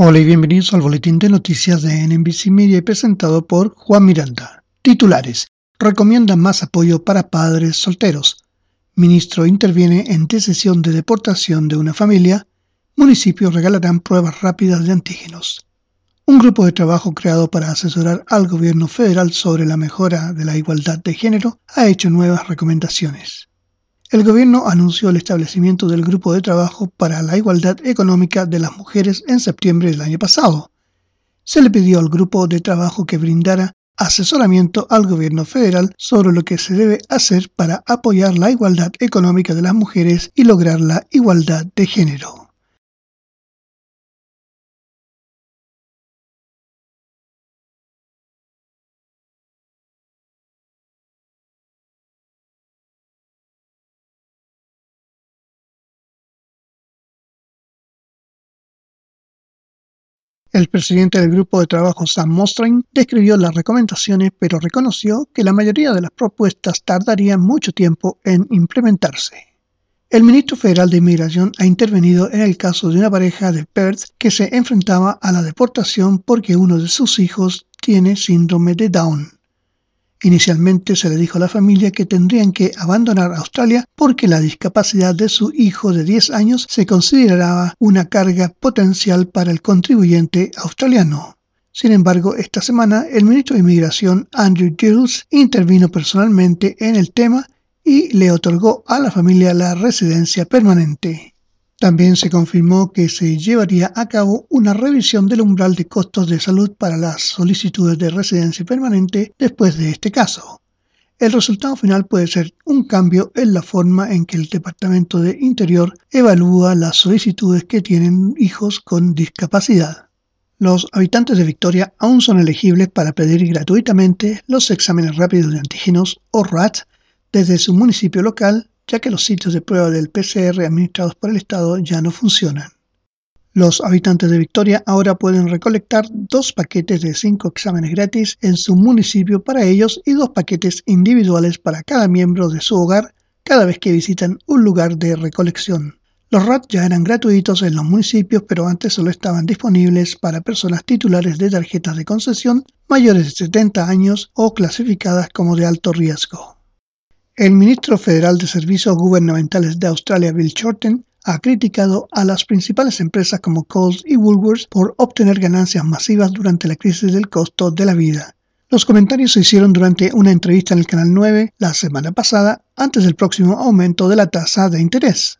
Hola y bienvenidos al boletín de noticias de NBC Media presentado por Juan Miranda. Titulares. Recomienda más apoyo para padres solteros. Ministro interviene en decisión de deportación de una familia. Municipios regalarán pruebas rápidas de antígenos. Un grupo de trabajo creado para asesorar al gobierno federal sobre la mejora de la igualdad de género ha hecho nuevas recomendaciones el gobierno anunció el establecimiento del Grupo de Trabajo para la Igualdad Económica de las Mujeres en septiembre del año pasado. Se le pidió al grupo de trabajo que brindara asesoramiento al gobierno federal sobre lo que se debe hacer para apoyar la igualdad económica de las mujeres y lograr la igualdad de género. El presidente del grupo de trabajo, Sam Mostring, describió las recomendaciones, pero reconoció que la mayoría de las propuestas tardarían mucho tiempo en implementarse. El ministro federal de Inmigración ha intervenido en el caso de una pareja de Perth que se enfrentaba a la deportación porque uno de sus hijos tiene síndrome de Down. Inicialmente se le dijo a la familia que tendrían que abandonar Australia porque la discapacidad de su hijo de 10 años se consideraba una carga potencial para el contribuyente australiano. Sin embargo, esta semana el ministro de Inmigración Andrew Gilles intervino personalmente en el tema y le otorgó a la familia la residencia permanente. También se confirmó que se llevaría a cabo una revisión del umbral de costos de salud para las solicitudes de residencia permanente después de este caso. El resultado final puede ser un cambio en la forma en que el Departamento de Interior evalúa las solicitudes que tienen hijos con discapacidad. Los habitantes de Victoria aún son elegibles para pedir gratuitamente los exámenes rápidos de antígenos o RAT desde su municipio local ya que los sitios de prueba del PCR administrados por el Estado ya no funcionan. Los habitantes de Victoria ahora pueden recolectar dos paquetes de cinco exámenes gratis en su municipio para ellos y dos paquetes individuales para cada miembro de su hogar cada vez que visitan un lugar de recolección. Los RAT ya eran gratuitos en los municipios, pero antes solo estaban disponibles para personas titulares de tarjetas de concesión mayores de 70 años o clasificadas como de alto riesgo. El ministro federal de Servicios Gubernamentales de Australia, Bill Shorten, ha criticado a las principales empresas como Coles y Woolworths por obtener ganancias masivas durante la crisis del costo de la vida. Los comentarios se hicieron durante una entrevista en el Canal 9 la semana pasada, antes del próximo aumento de la tasa de interés.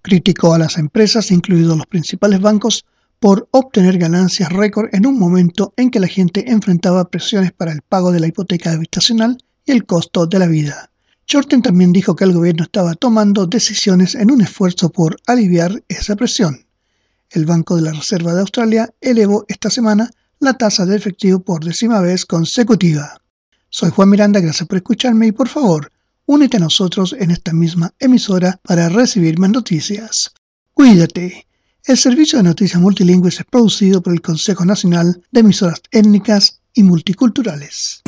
Criticó a las empresas, incluidos los principales bancos, por obtener ganancias récord en un momento en que la gente enfrentaba presiones para el pago de la hipoteca habitacional y el costo de la vida. Shorten también dijo que el gobierno estaba tomando decisiones en un esfuerzo por aliviar esa presión. El Banco de la Reserva de Australia elevó esta semana la tasa de efectivo por décima vez consecutiva. Soy Juan Miranda, gracias por escucharme y por favor, únete a nosotros en esta misma emisora para recibir más noticias. Cuídate. El servicio de noticias multilingües es producido por el Consejo Nacional de Emisoras Étnicas y Multiculturales.